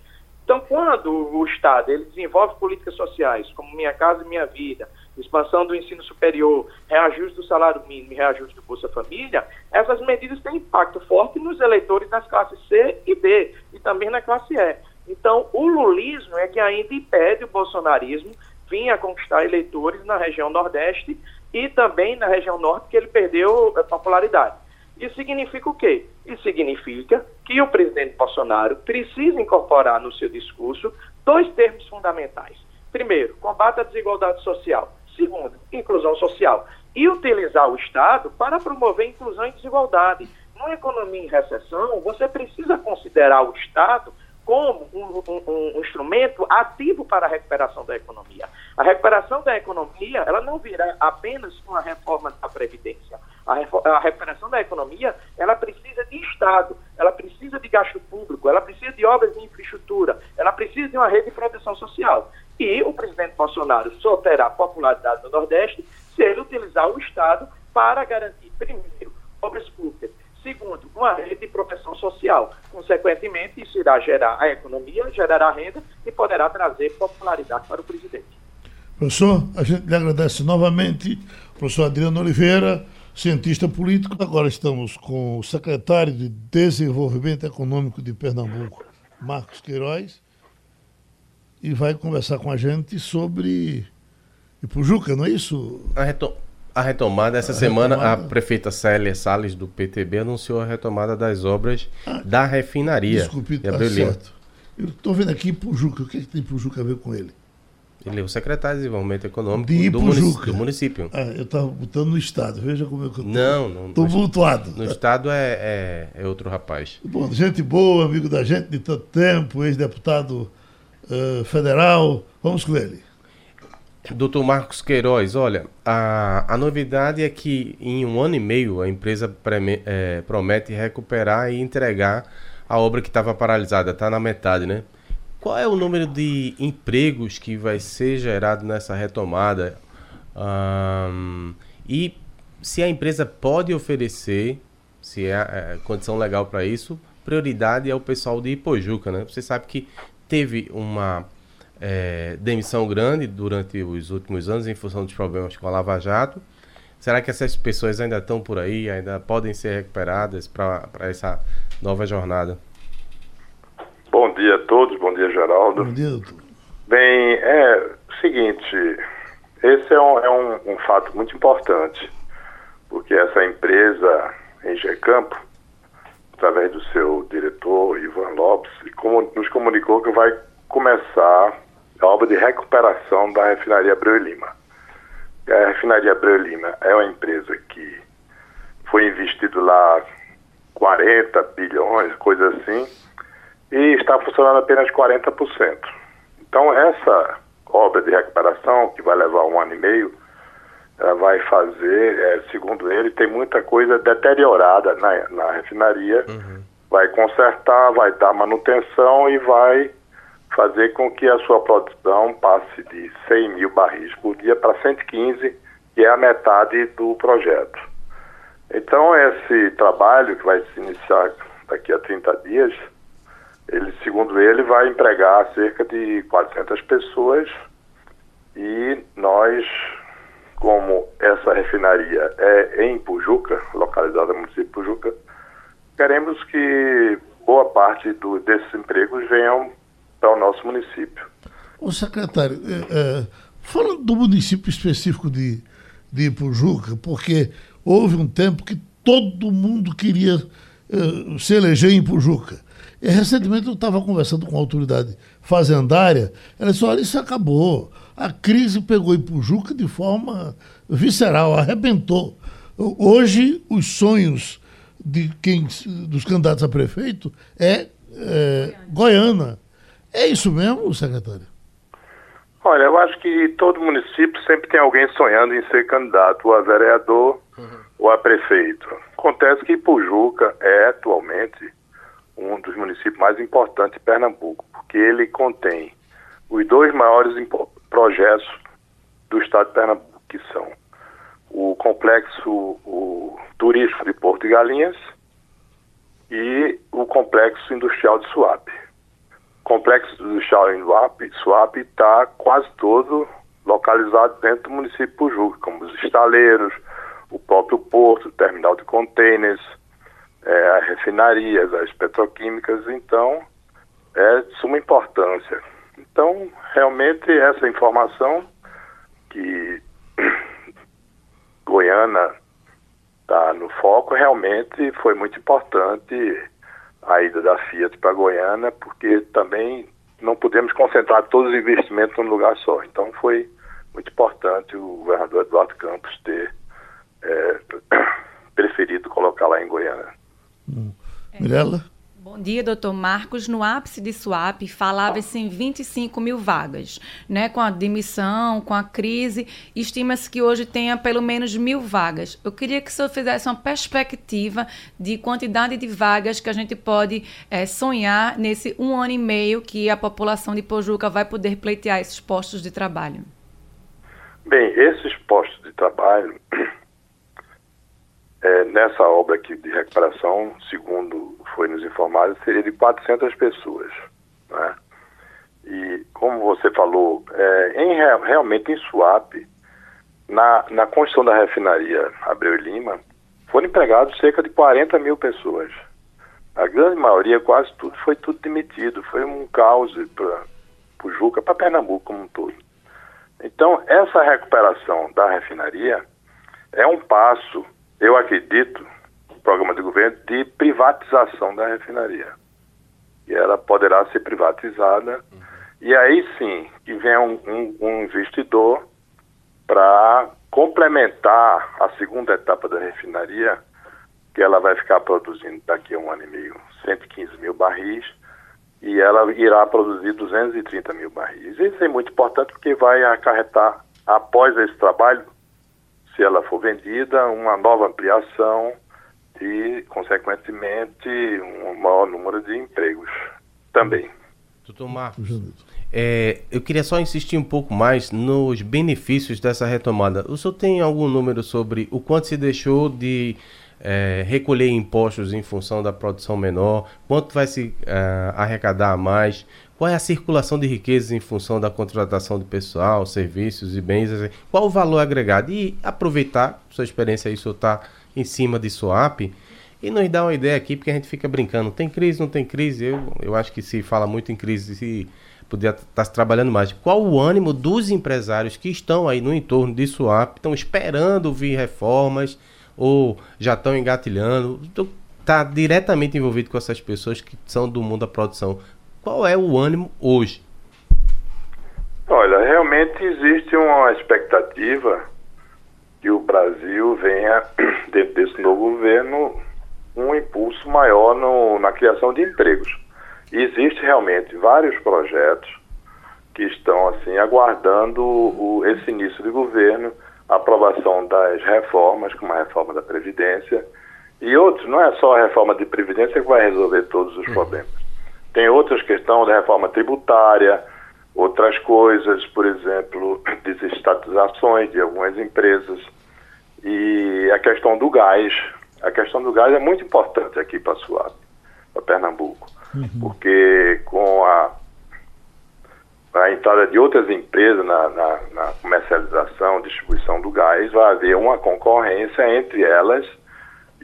Então, quando o Estado ele desenvolve políticas sociais, como Minha Casa e Minha Vida, expansão do ensino superior, reajuste do salário mínimo e reajuste do Bolsa Família, essas medidas têm impacto forte nos eleitores das classes C e B e também na classe E. Então, o lulismo é que ainda impede o bolsonarismo vir a conquistar eleitores na região Nordeste e também na região Norte, que ele perdeu popularidade. Isso significa o quê? Isso significa que o presidente Bolsonaro precisa incorporar no seu discurso dois termos fundamentais. Primeiro, combate à desigualdade social. Segundo, inclusão social. E utilizar o Estado para promover inclusão e desigualdade. Numa economia em recessão, você precisa considerar o Estado como um, um, um, instrumento ativo para a recuperação da economia. A recuperação da economia, ela não virá apenas com a reforma da Previdência. A, a recuperação da economia, ela precisa de Estado, ela precisa de gasto público, ela precisa de obras de infraestrutura, ela precisa de uma rede de proteção social. E o presidente Bolsonaro só terá popularidade no Nordeste se ele utilizar o Estado para garantir, primeiro, obras públicas, Segundo, uma rede de proteção social. Consequentemente, isso irá gerar a economia, gerará renda e poderá trazer popularidade para o presidente. Professor, a gente lhe agradece novamente. Professor Adriano Oliveira, cientista político. Agora estamos com o secretário de Desenvolvimento Econômico de Pernambuco, Marcos Queiroz, e vai conversar com a gente sobre Ipujuca, não é isso? A, retom a retomada, essa a semana retomada. a prefeita Célia Salles do PTB anunciou a retomada das obras ah, da refinaria. Desculpe, tá certo. Eu estou vendo aqui Pujuca, o que, é que tem Pujuca a ver com ele? Ele é o secretário de Desenvolvimento Econômico de do, munic do, município. Ah, eu estava botando no Estado, veja como é que eu tô. Não, não. Estou vultuado. No Estado é, é, é, outro rapaz. Bom, gente boa, amigo da gente de tanto tempo, ex-deputado uh, federal. Vamos com ele. Doutor Marcos Queiroz, olha, a, a novidade é que em um ano e meio a empresa preme, é, promete recuperar e entregar a obra que estava paralisada, está na metade, né? Qual é o número de empregos que vai ser gerado nessa retomada? Um, e se a empresa pode oferecer, se é, é condição legal para isso, prioridade é o pessoal de Ipojuca, né? Você sabe que teve uma é, demissão grande durante os últimos anos em função dos problemas com a Lava Jato. Será que essas pessoas ainda estão por aí, ainda podem ser recuperadas para essa nova jornada? Bom dia a todos, bom dia Geraldo. Bom dia, doutor. Bem, é o seguinte, esse é um, é um, um fato muito importante, porque essa empresa em Campo, através do seu diretor Ivan Lopes, nos comunicou que vai começar a obra de recuperação da refinaria Abreu Lima. A refinaria Abreu Lima é uma empresa que foi investido lá 40 bilhões, coisa assim, e está funcionando apenas 40%. Então essa obra de recuperação, que vai levar um ano e meio, ela vai fazer, é, segundo ele, tem muita coisa deteriorada na, na refinaria, uhum. vai consertar, vai dar manutenção e vai fazer com que a sua produção passe de 100 mil barris por dia para 115, que é a metade do projeto. Então, esse trabalho que vai se iniciar daqui a 30 dias, ele, segundo ele, vai empregar cerca de 400 pessoas e nós, como essa refinaria é em Pujuca, localizada no município de Pujuca, queremos que boa parte do, desses empregos venham para o nosso município. O secretário, é, é, falando do município específico de, de Ipujuca, porque houve um tempo que todo mundo queria é, se eleger em Ipujuca. E recentemente eu estava conversando com a autoridade fazendária, ela disse, olha, isso acabou. A crise pegou Ipujuca de forma visceral, arrebentou. Hoje, os sonhos de quem, dos candidatos a prefeito é, é Goiânia. É isso mesmo, secretário? Olha, eu acho que todo município sempre tem alguém sonhando em ser candidato, ou a vereador uhum. ou a prefeito. Acontece que Pujuca é atualmente um dos municípios mais importantes de Pernambuco, porque ele contém os dois maiores projetos do estado de Pernambuco, que são o complexo o turístico de Porto de Galinhas e o complexo industrial de Suape complexo do Xauim Suape está quase todo localizado dentro do município de Pujuca, como os estaleiros, o próprio porto, o terminal de contêineres, é, as refinarias, as petroquímicas, então é de suma importância. Então, realmente, essa informação que Goiânia está no foco, realmente foi muito importante a ida da Fiat para Goiânia, porque também não podemos concentrar todos os investimentos num lugar só. Então foi muito importante o governador Eduardo Campos ter é, preferido colocar lá em Goiânia. Hum. Mirella? Bom dia, doutor Marcos. No ápice de SWAP, falava-se em 25 mil vagas. Né? Com a demissão, com a crise, estima-se que hoje tenha pelo menos mil vagas. Eu queria que o senhor fizesse uma perspectiva de quantidade de vagas que a gente pode é, sonhar nesse um ano e meio que a população de Pojuca vai poder pleitear esses postos de trabalho. Bem, esses postos de trabalho é, nessa obra aqui de recuperação, segundo foi nos informado, seria de 400 pessoas. Né? E como você falou, é, em, realmente em Suape, na, na construção da refinaria Abreu e Lima, foram empregados cerca de 40 mil pessoas. A grande maioria, quase tudo, foi tudo demitido. Foi um caos para o Juca, para Pernambuco como um todo. Então, essa recuperação da refinaria é um passo eu acredito, no programa de governo, de privatização da refinaria. E ela poderá ser privatizada. E aí sim, que venha um, um, um investidor para complementar a segunda etapa da refinaria, que ela vai ficar produzindo daqui a um ano e meio 115 mil barris, e ela irá produzir 230 mil barris. Isso é muito importante porque vai acarretar, após esse trabalho, se ela for vendida, uma nova ampliação e, consequentemente, um maior número de empregos também. Doutor Marcos, é, eu queria só insistir um pouco mais nos benefícios dessa retomada. O senhor tem algum número sobre o quanto se deixou de é, recolher impostos em função da produção menor? Quanto vai se é, arrecadar a mais? Qual é a circulação de riquezas em função da contratação de pessoal, serviços e bens? Assim? Qual o valor agregado? E aproveitar, sua experiência aí, o está em cima de SWAP, e nos dá uma ideia aqui, porque a gente fica brincando, tem crise, não tem crise? Eu, eu acho que se fala muito em crise, se podia estar tá se trabalhando mais. Qual o ânimo dos empresários que estão aí no entorno de SWAP, estão esperando vir reformas ou já estão engatilhando? Está diretamente envolvido com essas pessoas que são do mundo da produção. Qual é o ânimo hoje? Olha, realmente existe uma expectativa que o Brasil venha, dentro desse novo governo, um impulso maior no, na criação de empregos. E existe realmente vários projetos que estão assim aguardando o, esse início de governo, a aprovação das reformas, como a reforma da Previdência e outros. Não é só a reforma de Previdência que vai resolver todos os problemas. Tem outras questões da reforma tributária, outras coisas, por exemplo, desestatizações de algumas empresas e a questão do gás. A questão do gás é muito importante aqui para a SUAP. para Pernambuco. Porque com a, a entrada de outras empresas na, na, na comercialização, distribuição do gás, vai haver uma concorrência entre elas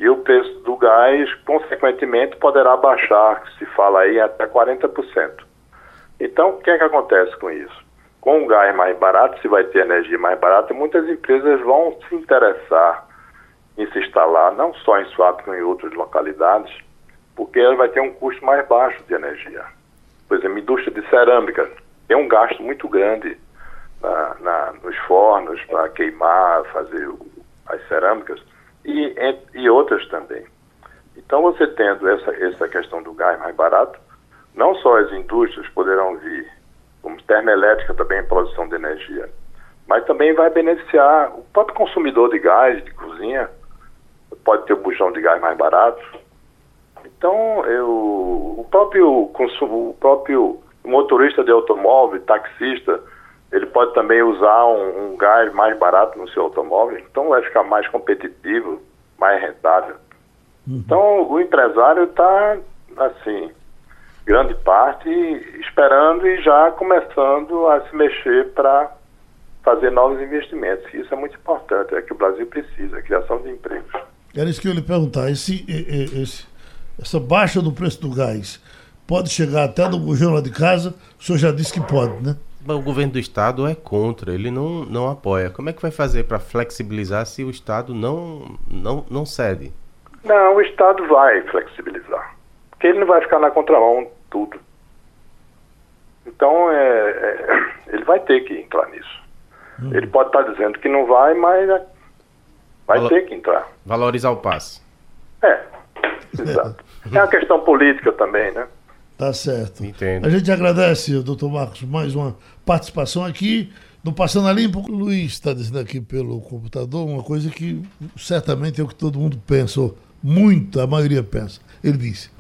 e o preço do gás, consequentemente, poderá baixar, se fala aí, até 40%. Então, o que é que acontece com isso? Com o gás mais barato, se vai ter energia mais barata, muitas empresas vão se interessar em se instalar, não só em Suape, como em outras localidades, porque ela vai ter um custo mais baixo de energia. Por exemplo, indústria de cerâmica tem um gasto muito grande na, na, nos fornos para queimar, fazer as cerâmicas e, e outras também. Então, você tendo essa, essa questão do gás mais barato, não só as indústrias poderão vir, como termoelétrica também em produção de energia, mas também vai beneficiar o próprio consumidor de gás, de cozinha, pode ter o bujão de gás mais barato. Então, eu, o próprio consumo, o próprio motorista de automóvel, taxista, ele pode também usar um, um, gás mais barato no seu automóvel, então vai ficar mais competitivo, mais rentável. Uhum. Então o empresário está, assim, grande parte esperando e já começando a se mexer para fazer novos investimentos. Isso é muito importante, é que o Brasil precisa, a criação de empregos. Era isso que eu ia lhe perguntar. Esse, esse, essa baixa do preço do gás pode chegar até no bujão lá de casa? O senhor já disse que pode, né? O governo do estado é contra, ele não, não apoia. Como é que vai fazer para flexibilizar se o estado não, não, não cede? Não, o estado vai flexibilizar. Porque ele não vai ficar na contramão tudo. Então, é, é, ele vai ter que entrar nisso. Hum. Ele pode estar dizendo que não vai, mas vai Valor, ter que entrar. Valorizar o passe. É, exato. É uma questão política também, né? Tá certo. Entendo. A gente agradece, doutor Marcos, mais uma participação aqui no Passando a Limpo. O Luiz está dizendo aqui pelo computador uma coisa que certamente é o que todo mundo pensa, ou muito, a maioria pensa. Ele disse: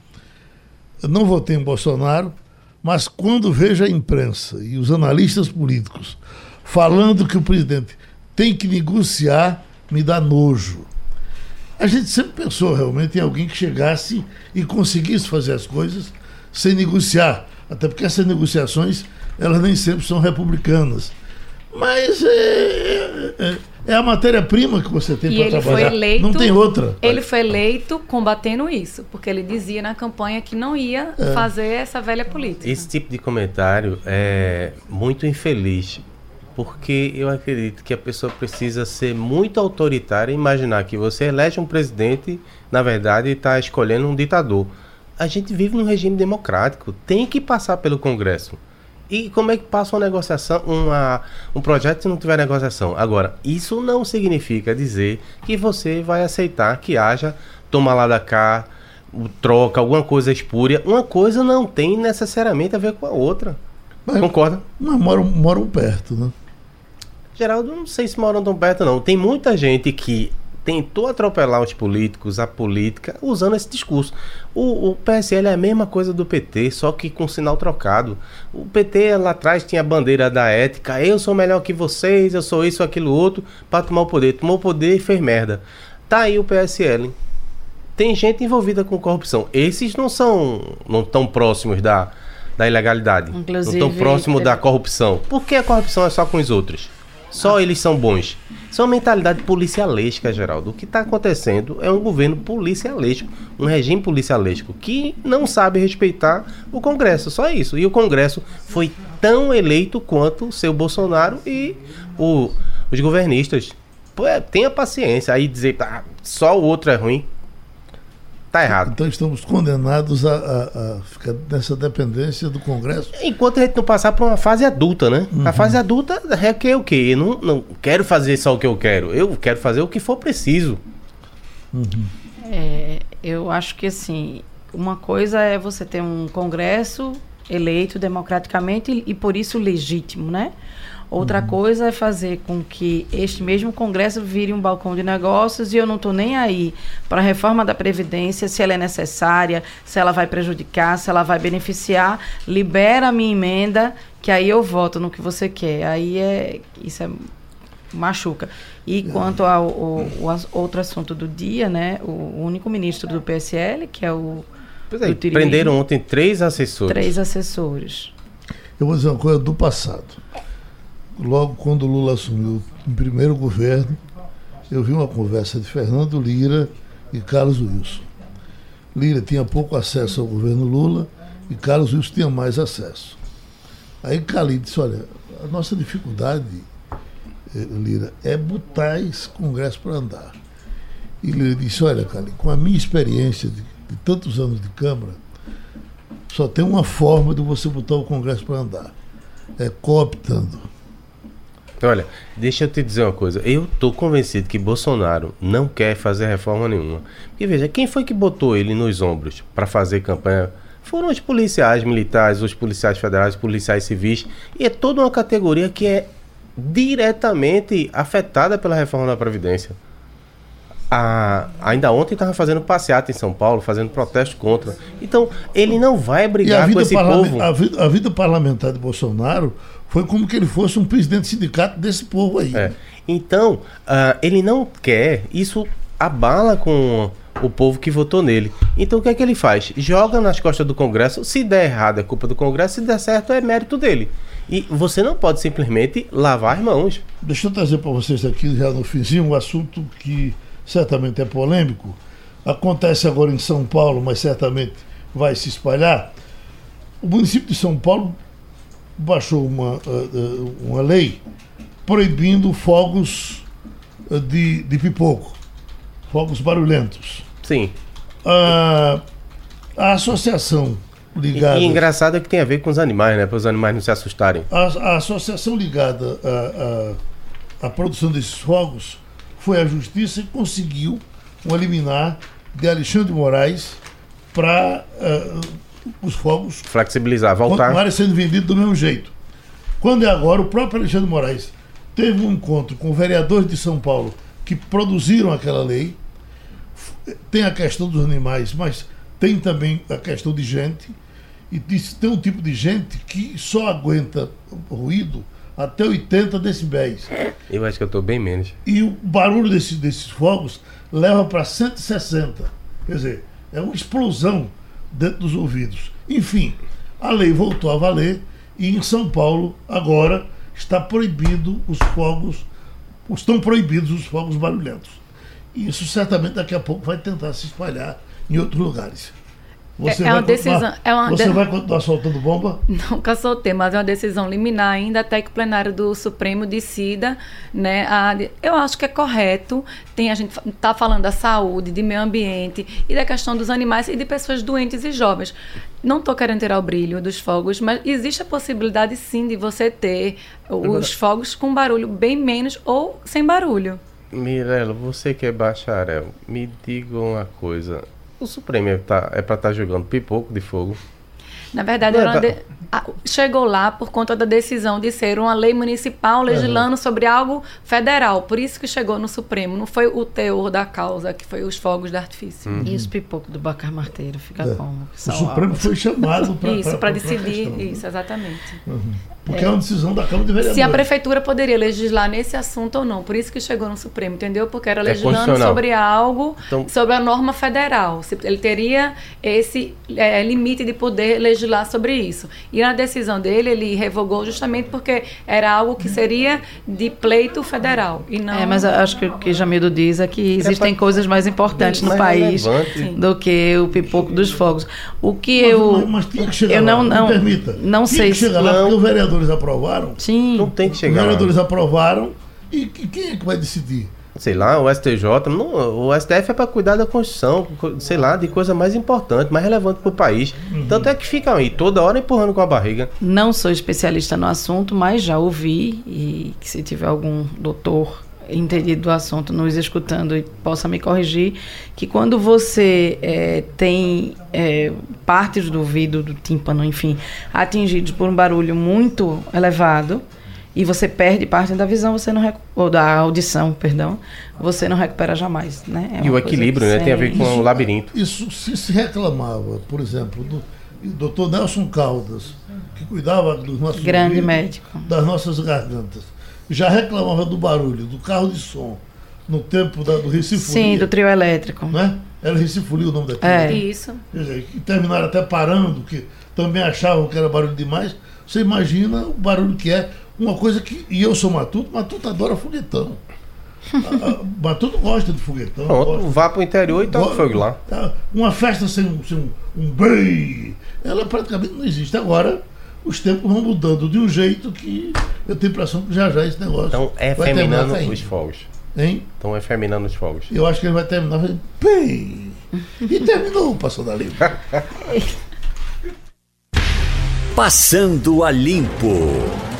Eu não votei em Bolsonaro, mas quando vejo a imprensa e os analistas políticos falando que o presidente tem que negociar, me dá nojo. A gente sempre pensou realmente em alguém que chegasse e conseguisse fazer as coisas sem negociar. Até porque essas negociações, elas nem sempre são republicanas. Mas é, é, é, é a matéria-prima que você tem para trabalhar. Eleito, não tem outra. Ele foi eleito combatendo isso, porque ele dizia na campanha que não ia é. fazer essa velha política. Esse tipo de comentário é muito infeliz, porque eu acredito que a pessoa precisa ser muito autoritária e imaginar que você elege um presidente, na verdade, está escolhendo um ditador a gente vive num regime democrático, tem que passar pelo Congresso. E como é que passa uma negociação, uma, um projeto se não tiver negociação? Agora, isso não significa dizer que você vai aceitar que haja toma lá da cá, troca, alguma coisa espúria. Uma coisa não tem necessariamente a ver com a outra. Mas, Concorda? Mas moram, moram perto, né? Geraldo, não sei se moram tão perto, não. Tem muita gente que tentou atropelar os políticos, a política, usando esse discurso. O, o, PSL é a mesma coisa do PT, só que com sinal trocado. O PT lá atrás tinha a bandeira da ética, eu sou melhor que vocês, eu sou isso, aquilo, outro, para tomar o poder. Tomou o poder e fez merda. Tá aí o PSL. Tem gente envolvida com corrupção. Esses não são não tão próximos da, da ilegalidade. Inclusive, não tão próximos é... da corrupção. Por que a corrupção é só com os outros? Só eles são bons. Isso é uma mentalidade policialesca, Geraldo. O que está acontecendo é um governo policialesco, um regime policialesco que não sabe respeitar o Congresso. Só isso. E o Congresso foi tão eleito quanto o seu Bolsonaro e o, os governistas. Pô, é, tenha paciência. Aí dizer ah, só o outro é ruim. Tá errado. Então estamos condenados a, a, a, ficar nessa dependência do Congresso. Enquanto a gente não passar por uma fase adulta, né? Uhum. A fase adulta requer o quê? Eu não, não quero fazer só o que eu quero. Eu quero fazer o que for preciso. Uhum. É, eu acho que assim, uma coisa é você ter um Congresso eleito democraticamente e, e por isso legítimo, né? Outra uhum. coisa é fazer com que este mesmo Congresso vire um balcão de negócios e eu não estou nem aí para a reforma da Previdência, se ela é necessária, se ela vai prejudicar, se ela vai beneficiar. Libera a minha emenda, que aí eu voto no que você quer. Aí é. Isso é machuca. E quanto ao, ao, ao, outro assunto do dia, né, o único ministro do PSL, que é o Pois é, prenderam ontem três assessores. Três assessores. Eu vou dizer uma coisa do passado. Logo quando Lula assumiu o primeiro governo, eu vi uma conversa de Fernando Lira e Carlos Wilson. Lira tinha pouco acesso ao governo Lula e Carlos Wilson tinha mais acesso. Aí Cali disse, olha, a nossa dificuldade, eh, Lira, é botar esse Congresso para andar. E Lira disse, olha, Cali, com a minha experiência de, de tantos anos de Câmara, só tem uma forma de você botar o Congresso para andar. É cooptando. Olha, deixa eu te dizer uma coisa. Eu tô convencido que Bolsonaro não quer fazer reforma nenhuma. Porque veja, quem foi que botou ele nos ombros para fazer campanha? Foram os policiais militares, os policiais federais, os policiais civis. E é toda uma categoria que é diretamente afetada pela reforma da Previdência. A, ainda ontem estava fazendo passeata em São Paulo, fazendo protesto contra. Então, ele não vai brigar com esse povo. A vida, a vida parlamentar de Bolsonaro foi como que ele fosse um presidente de sindicato desse povo aí. É. Então, uh, ele não quer, isso abala com o povo que votou nele. Então o que é que ele faz? Joga nas costas do Congresso. Se der errado é culpa do Congresso, se der certo é mérito dele. E você não pode simplesmente lavar as mãos. Deixa eu trazer para vocês aqui, já no finzinho, um assunto que certamente é polêmico. Acontece agora em São Paulo, mas certamente vai se espalhar. O município de São Paulo baixou uma, eh, eh, uma lei proibindo fogos eh, de, de pipoco, fogos barulhentos. Sim. A, a associação ligada. E, e engraçado é que tem a ver com os animais, né? Para os animais não se assustarem. A, a associação ligada à, à, à produção desses fogos foi à justiça e conseguiu um liminar de Alexandre de Moraes para uh, os fogos flexibilizar, voltar. continuarem sendo vendidos do mesmo jeito. Quando é agora, o próprio Alexandre Moraes teve um encontro com vereadores de São Paulo que produziram aquela lei. Tem a questão dos animais, mas tem também a questão de gente. E diz, tem um tipo de gente que só aguenta ruído até 80 decibéis. Eu acho que eu estou bem menos. E o barulho desse, desses fogos leva para 160. Quer dizer, é uma explosão dentro dos ouvidos. Enfim, a lei voltou a valer e em São Paulo agora está proibido os fogos, estão proibidos os fogos barulhentos. E isso certamente daqui a pouco vai tentar se espalhar em outros lugares. Você, é, é uma decisão, é uma você de... vai continuar soltando bomba? Nunca soltei, mas é uma decisão liminar ainda até que o plenário do Supremo decida. Né, a, eu acho que é correto. Tem, a gente está falando da saúde, de meio ambiente e da questão dos animais e de pessoas doentes e jovens. Não estou querendo tirar o brilho dos fogos, mas existe a possibilidade sim de você ter os fogos com barulho bem menos ou sem barulho. Mirella, você que é bacharel, me diga uma coisa o Supremo é, tá, é para estar tá jogando pipoco de fogo. Na verdade, é de... chegou lá por conta da decisão de ser uma lei municipal legislando uhum. sobre algo federal. Por isso que chegou no Supremo. Não foi o teor da causa, que foi os fogos de artifício. Uhum. E os pipocos do Bacar Marteiro, fica é. como? O Supremo foi chamado para Isso, para decidir. Pra isso, exatamente. Uhum. Porque é. é uma decisão da Câmara de Vereadores. Se a prefeitura poderia legislar nesse assunto ou não. Por isso que chegou no Supremo, entendeu? Porque era é legislando sobre algo, então, sobre a norma federal. Ele teria esse é, limite de poder legislar sobre isso. E na decisão dele, ele revogou justamente porque era algo que seria de pleito federal. E não... É, mas acho que o que Jamildo diz é que existem é pra... coisas mais importantes no país do que o pipoco dos fogos. O que mas, eu. Mas, mas tinha que chegar eu não, lá, não, me permita. Não tinha sei que chegar se. lá, porque o vereador vereadores aprovaram. Sim. Não tem que chegar. Os vereadores lá. aprovaram. E quem é que vai decidir? Sei lá, o STJ, não, o STF é para cuidar da Constituição, sei lá, de coisa mais importante, mais relevante para o país. Uhum. Tanto é que ficam aí toda hora empurrando com a barriga. Não sou especialista no assunto, mas já ouvi e se tiver algum doutor entendido do assunto nos escutando e possa me corrigir, que quando você é, tem é, partes do ouvido, do tímpano, enfim, atingidos por um barulho muito elevado e você perde parte da visão, você não ou da audição, perdão, você não recupera jamais, né? É e o equilíbrio, né? Tem a ver com isso, o labirinto. Isso se, se reclamava, por exemplo, do doutor Nelson Caldas, que cuidava dos nossos grande médico das nossas gargantas já reclamava do barulho do carro de som, no tempo da, do Recife Sim, do trio elétrico. Né? Era Recife o nome daquilo. É. né? Isso. Quer dizer, que terminaram até parando, que também achavam que era barulho demais. Você imagina o barulho que é. Uma coisa que. E eu sou matuto, matuto adora foguetão. Matuto gosta de foguetão. Pronto, gosta. vá pro interior e toca Go- fogo lá. Tá? Uma festa sem, um- sem um, um bem, ela praticamente não existe. Agora, os tempos vão mudando de um jeito que eu tenho a impressão que já já esse negócio. Então, é caindo. os fogos. Hein? Estão efeminando os fogos. Eu acho que ele vai terminar fazendo bem. E terminou, passou da livre. Passando a Limpo.